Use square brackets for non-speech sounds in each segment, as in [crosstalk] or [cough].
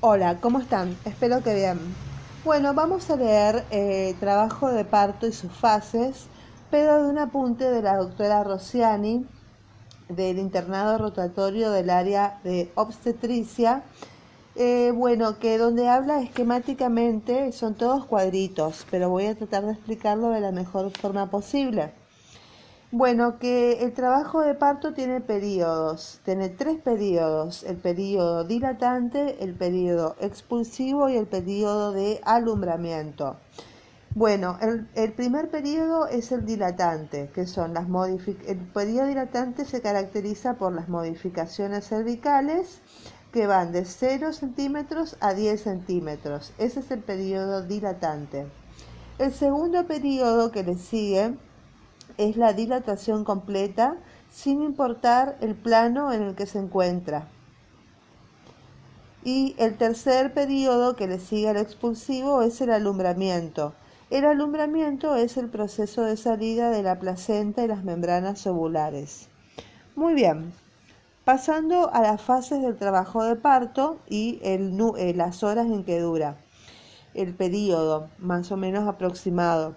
Hola, ¿cómo están? Espero que bien. Bueno, vamos a leer eh, Trabajo de parto y sus fases, pero de un apunte de la doctora Rossiani del internado rotatorio del área de obstetricia. Eh, bueno, que donde habla esquemáticamente son todos cuadritos, pero voy a tratar de explicarlo de la mejor forma posible. Bueno, que el trabajo de parto tiene periodos, tiene tres periodos, el periodo dilatante, el periodo expulsivo y el periodo de alumbramiento. Bueno, el, primer periodo es el dilatante, que son las el periodo dilatante se caracteriza por las modificaciones cervicales que van de 0 centímetros a 10 centímetros. Ese es el periodo dilatante. El segundo periodo que le sigue es la dilatación completa sin importar el plano en el que se encuentra. Y el tercer periodo que le sigue al expulsivo es el alumbramiento. El alumbramiento es el proceso de salida de la placenta y las membranas ovulares. Muy bien, pasando a las fases del trabajo de parto y el, eh, las horas en que dura, el periodo más o menos aproximado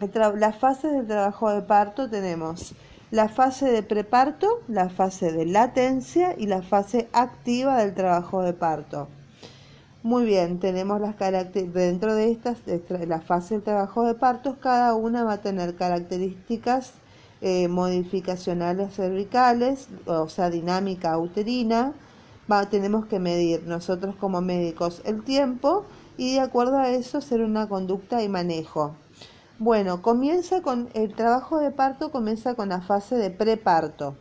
las fases del trabajo de parto tenemos la fase de preparto, la fase de latencia y la fase activa del trabajo de parto. Muy bien, tenemos las dentro de estas, la fase del trabajo de parto, cada una va a tener características eh, modificacionales cervicales, o sea, dinámica uterina. tenemos que medir nosotros como médicos el tiempo y de acuerdo a eso hacer una conducta y manejo. Bueno, comienza con el trabajo de parto comienza con la fase de preparto.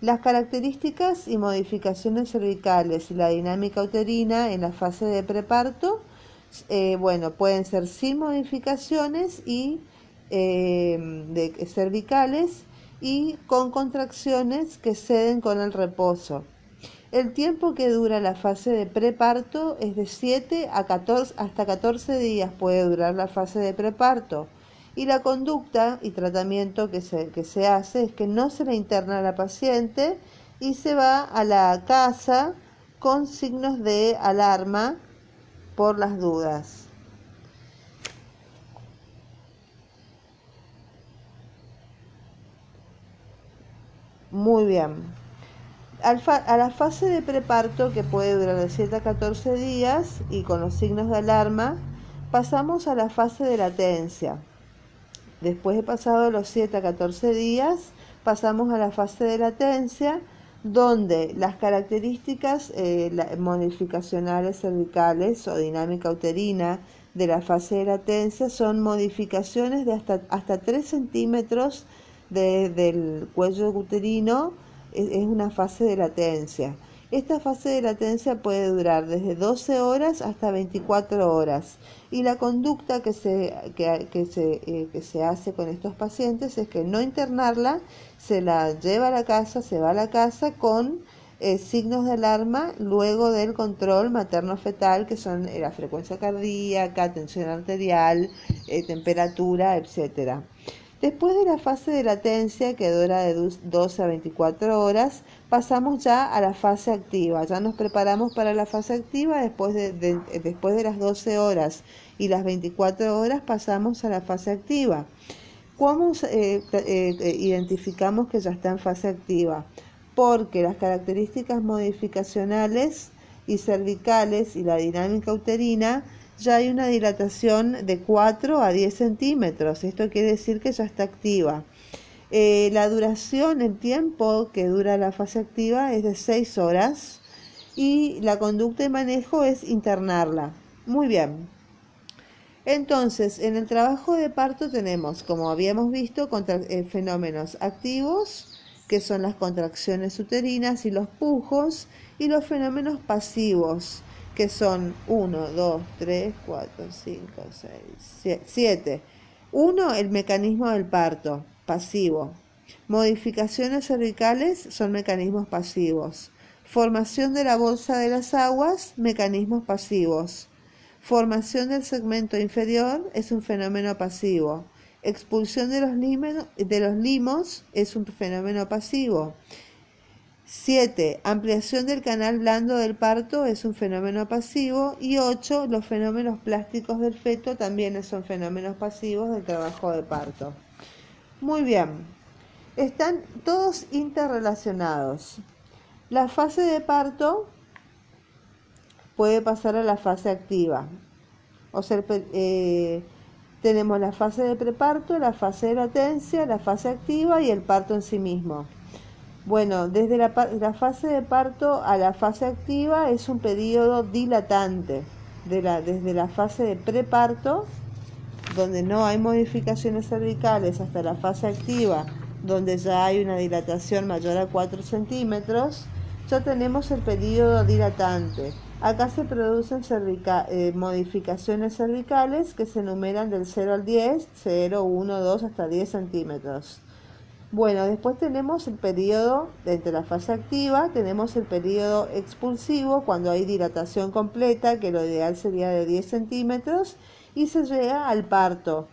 Las características y modificaciones cervicales y la dinámica uterina en la fase de preparto, eh, bueno, pueden ser sin modificaciones y eh, de cervicales y con contracciones que ceden con el reposo. El tiempo que dura la fase de preparto es de 7 a 14, hasta 14 días puede durar la fase de preparto. Y la conducta y tratamiento que se, que se hace es que no se le interna a la paciente y se va a la casa con signos de alarma por las dudas. Muy bien a la fase de preparto, que puede durar de 7 a 14 días y con los signos de alarma, pasamos a la fase de latencia. Después de pasado los 7 a 14 días, pasamos a la fase de latencia, donde las características eh, modificacionales cervicales o dinámica uterina de la fase de latencia son modificaciones de hasta, hasta 3 centímetros del cuello uterino es una fase de latencia. Esta fase de latencia puede durar desde 12 horas hasta 24 horas y la conducta que se, que, se, eh, que se hace con estos pacientes es que no internarla, se la lleva a la casa, se va a la casa con eh, signos de alarma luego del control materno-fetal que son eh, la frecuencia cardíaca, tensión arterial, temperatura, etcétera. Después de la fase de latencia, que dura de 12 a 24 horas, pasamos ya a la fase activa. Ya nos preparamos para la fase activa después de, después de las 12 horas y las 24 horas pasamos a la fase activa. ¿Cómo eh, eh, identificamos que ya está en fase activa? Porque las características modificacionales y cervicales y la dinámica uterina ya hay una dilatación de 4 a 10 centímetros. Esto quiere decir que ya está activa. Eh, la duración, el tiempo que dura la fase activa es de 6 horas y la conducta de manejo es internarla. Muy bien. Entonces, en el trabajo de parto tenemos, como habíamos visto, eh, fenómenos activos, que son las contracciones uterinas y los pujos, y los fenómenos pasivos, que son 1, 2, 3, 4, 5, 6, 7. 1. El mecanismo del parto, pasivo. Modificaciones cervicales son mecanismos pasivos. Formación de la bolsa de las aguas, mecanismos pasivos. Formación del segmento inferior es un fenómeno pasivo. Expulsión de los, de los limos es un fenómeno pasivo. 7. Ampliación del canal blando del parto es un fenómeno pasivo. Y 8. Los fenómenos plásticos del feto también son fenómenos pasivos del trabajo de parto. Muy bien. Están todos interrelacionados. La fase de parto puede pasar a la fase activa. O sea, eh, tenemos la fase de preparto, la fase de latencia, la fase activa y el parto en sí mismo. Bueno, desde la, fase de parto a la fase activa es un periodo dilatante. desde la fase de preparto, donde no hay modificaciones cervicales, hasta la fase activa, donde ya hay una dilatación mayor a 4 centímetros, ya tenemos el periodo dilatante. Acá se producen eh, modificaciones cervicales que se enumeran del 0 al 10, 0, 1, 2 hasta 10 centímetros. Bueno, después tenemos el periodo, entre la fase activa, tenemos el periodo expulsivo, cuando hay dilatación completa, que lo ideal sería de 10 centímetros, y se llega al parto.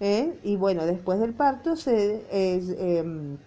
¿eh? Y bueno, después del parto se em,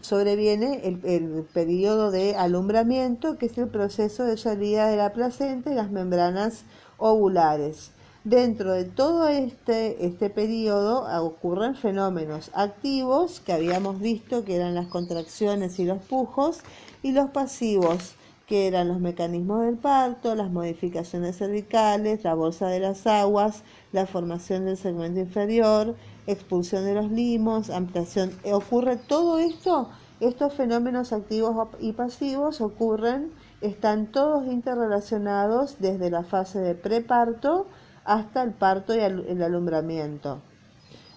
sobreviene el, el periodo de alumbramiento, que es el proceso de salida de la placenta y las membranas ovulares. Dentro de todo este, este periodo ocurren fenómenos activos que habíamos visto que eran las contracciones y los pujos y los pasivos que eran los mecanismos del parto, las modificaciones cervicales, la bolsa de las aguas, la formación del segmento inferior, expulsión de los limos, ampliación. Ocurre todo esto, estos fenómenos activos y pasivos ocurren, están todos interrelacionados desde la fase de preparto hasta el parto y el alumbramiento.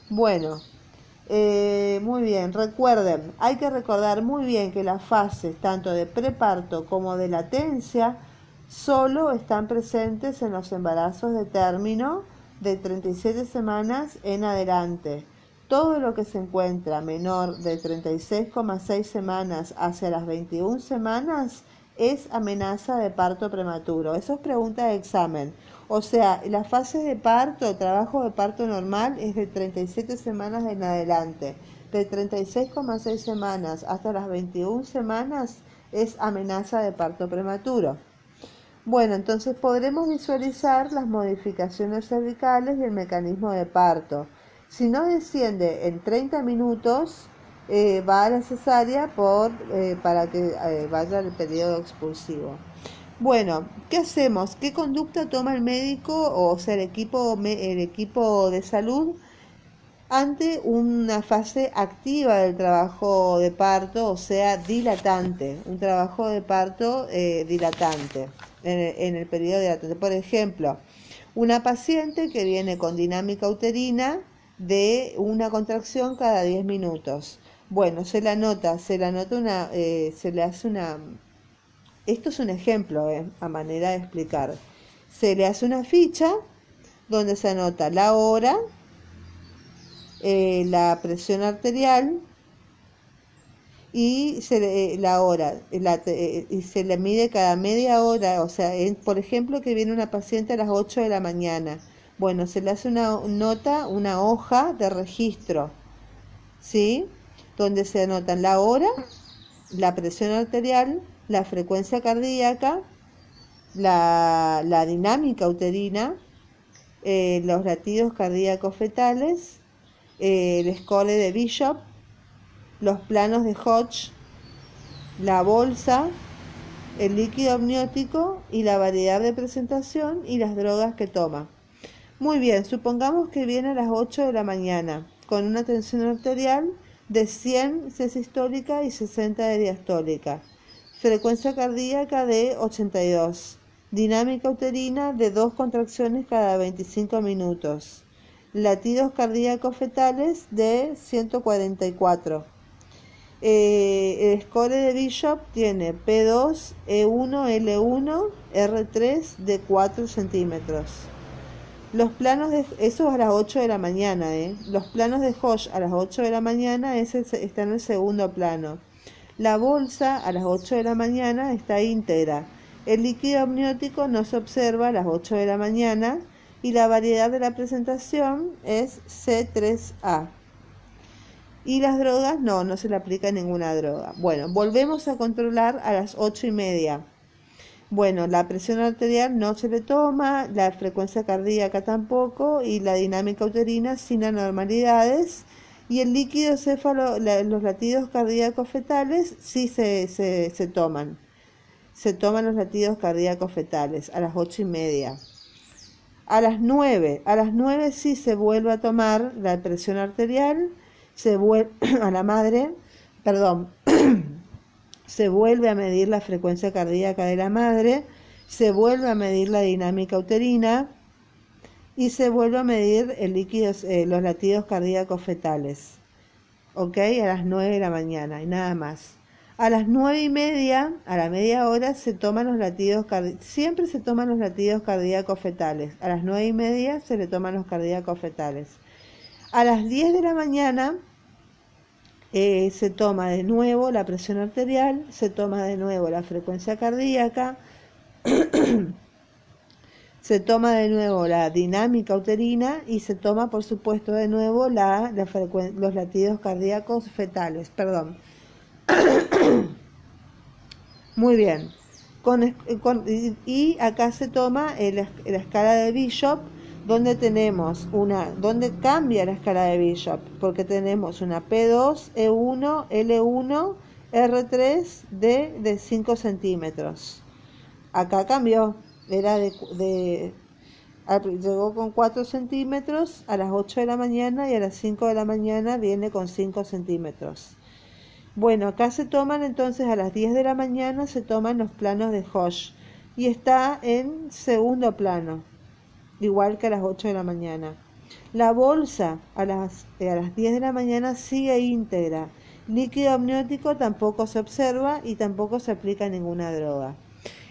Bueno, eh, muy bien, recuerden, hay que recordar muy bien que las fases tanto de preparto como de latencia solo están presentes en los embarazos de término de 37 semanas en adelante. Todo lo que se encuentra menor de 36,6 semanas hacia las 21 semanas es amenaza de parto prematuro. Eso es pregunta de examen. O sea, la fase de parto, trabajo de parto normal es de 37 semanas en adelante. De 36,6 semanas hasta las 21 semanas es amenaza de parto prematuro. Bueno, entonces podremos visualizar las modificaciones cervicales y el mecanismo de parto. Si no desciende en 30 minutos, eh, va a la cesárea por, eh, para que eh, vaya el periodo expulsivo. Bueno, ¿qué hacemos? ¿Qué conducta toma el médico o sea el equipo, el equipo de salud ante una fase activa del trabajo de parto, o sea, dilatante, un trabajo de parto dilatante en el, en el periodo dilatante? Por ejemplo, una paciente que viene con dinámica uterina de una contracción cada 10 minutos. Bueno, se la nota, se la nota una, eh, se le hace una esto es un ejemplo eh, a manera de explicar. Se le hace una ficha donde se anota la hora, eh, la presión arterial y se, la hora eh, y se le mide cada media hora, o sea, por ejemplo que viene una paciente a las 8 de la mañana. Bueno, se le hace una nota, una hoja de registro, ¿sí? Donde se anotan la hora, la presión arterial, la frecuencia cardíaca, la, dinámica uterina, eh, los latidos cardíacos fetales, eh, el score de Bishop, los planos de Hodge, la bolsa, el líquido amniótico y la variedad de presentación y las drogas que toma. Muy bien, supongamos que viene a las 8 de la mañana con una tensión arterial de 100 de sistólica y 60 de diastólica frecuencia cardíaca de 82, dinámica uterina de dos contracciones cada 25 minutos, latidos cardíacos fetales de 144. Eh, el score de Bishop tiene P2, E1, L1, R3 de 4 centímetros. Los planos de eso a las 8 de la mañana, ¿eh? Los planos de Hodge a las 8 de la mañana está en el segundo plano. La bolsa a las 8 de la mañana está íntegra. El líquido amniótico no se observa a las 8 de la mañana y la variedad de la presentación es C3A. Y las drogas, no, no se le aplica ninguna droga. Bueno, volvemos a controlar a las ocho y media. Bueno, la presión arterial no se le toma, la frecuencia cardíaca tampoco y la dinámica uterina sin anormalidades. Y el líquido céfalo, los latidos cardíacos fetales sí se, se, se toman. Se toman los latidos cardíacos fetales a las ocho y media. A las nueve, a las nueve sí se vuelve a tomar la presión arterial, se vuelve [clears throat] a la madre, perdón, [clears throat] se vuelve a medir la frecuencia cardíaca de la madre, se vuelve a medir la dinámica uterina y se vuelve a medir el líquido, eh, los latidos cardíacos fetales. ¿Ok? A las 9 de la mañana y nada más. A las nueve y media, a la media hora, se toman los latidos siempre se toman los latidos cardíacos fetales. A las nueve y media se le toman los cardíacos fetales. A las 10 de la mañana eh, se toma de nuevo la presión arterial, se toma de nuevo la frecuencia cardíaca, [clears throat] se toma de nuevo la dinámica uterina y se toma, por supuesto, de nuevo la, los latidos cardíacos fetales. Perdón. [clears throat] Muy bien. y acá se toma la escala de Bishop donde tenemos una, donde cambia la escala de Bishop, porque tenemos una P2, E1, L1, R3 de, de 5 centímetros. Acá cambió, era de, de llegó con 4 centímetros a las 8 de la mañana y a las 5 de la mañana viene con 5 centímetros. Bueno, acá se toman entonces a las 10 de la mañana, se toman los planos de Hosh y está en segundo plano igual que a las 8 de la mañana. La bolsa a las, eh, a las 10 de la mañana sigue íntegra. Líquido amniótico tampoco se observa y tampoco se aplica ninguna droga.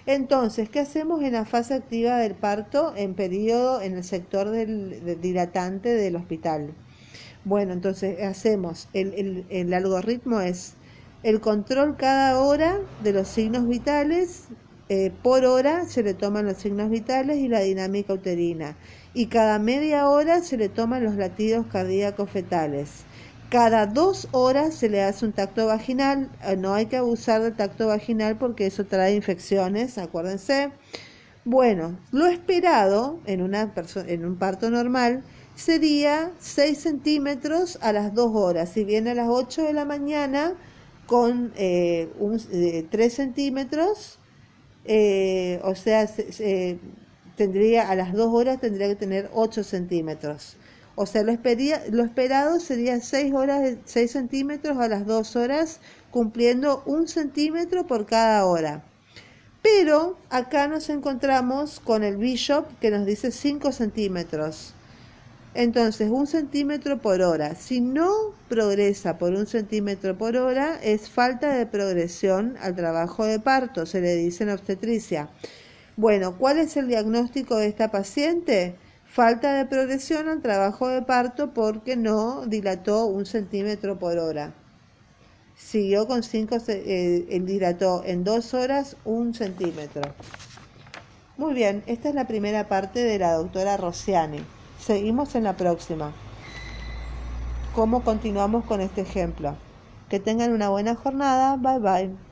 Entonces, ¿qué hacemos en la fase activa del parto en periodo en el sector del, dilatante del hospital? Bueno, entonces hacemos, el, el, el algoritmo es el control cada hora de los signos vitales eh, por hora se le toman los signos vitales y la dinámica uterina. Y cada media hora se le toman los latidos cardíacos fetales. Cada dos horas se le hace un tacto vaginal. Eh, no hay que abusar del tacto vaginal porque eso trae infecciones, acuérdense. Bueno, lo esperado en, una en un parto normal sería 6 centímetros a las 2 horas. Si viene a las 8 de la mañana con eh, un, 3 centímetros, eh, o sea, tendría a las dos horas tendría que tener 8 centímetros. O sea, lo, lo esperado sería 6 horas, 6 centímetros a las 2 horas, cumpliendo un centímetro por cada hora. Pero acá nos encontramos con el Bishop que nos dice 5 centímetros. Entonces, un centímetro por hora. Si no progresa por un centímetro por hora, es falta de progresión al trabajo de parto, se le dice en obstetricia. Bueno, ¿cuál es el diagnóstico de esta paciente? Falta de progresión al trabajo de parto porque no dilató un centímetro por hora. Siguió con 5, eh, dilató en dos horas un centímetro. Muy bien, esta es la primera parte de la doctora Rossiani. Seguimos en la próxima. ¿Cómo continuamos con este ejemplo? Que tengan una buena jornada. Bye bye.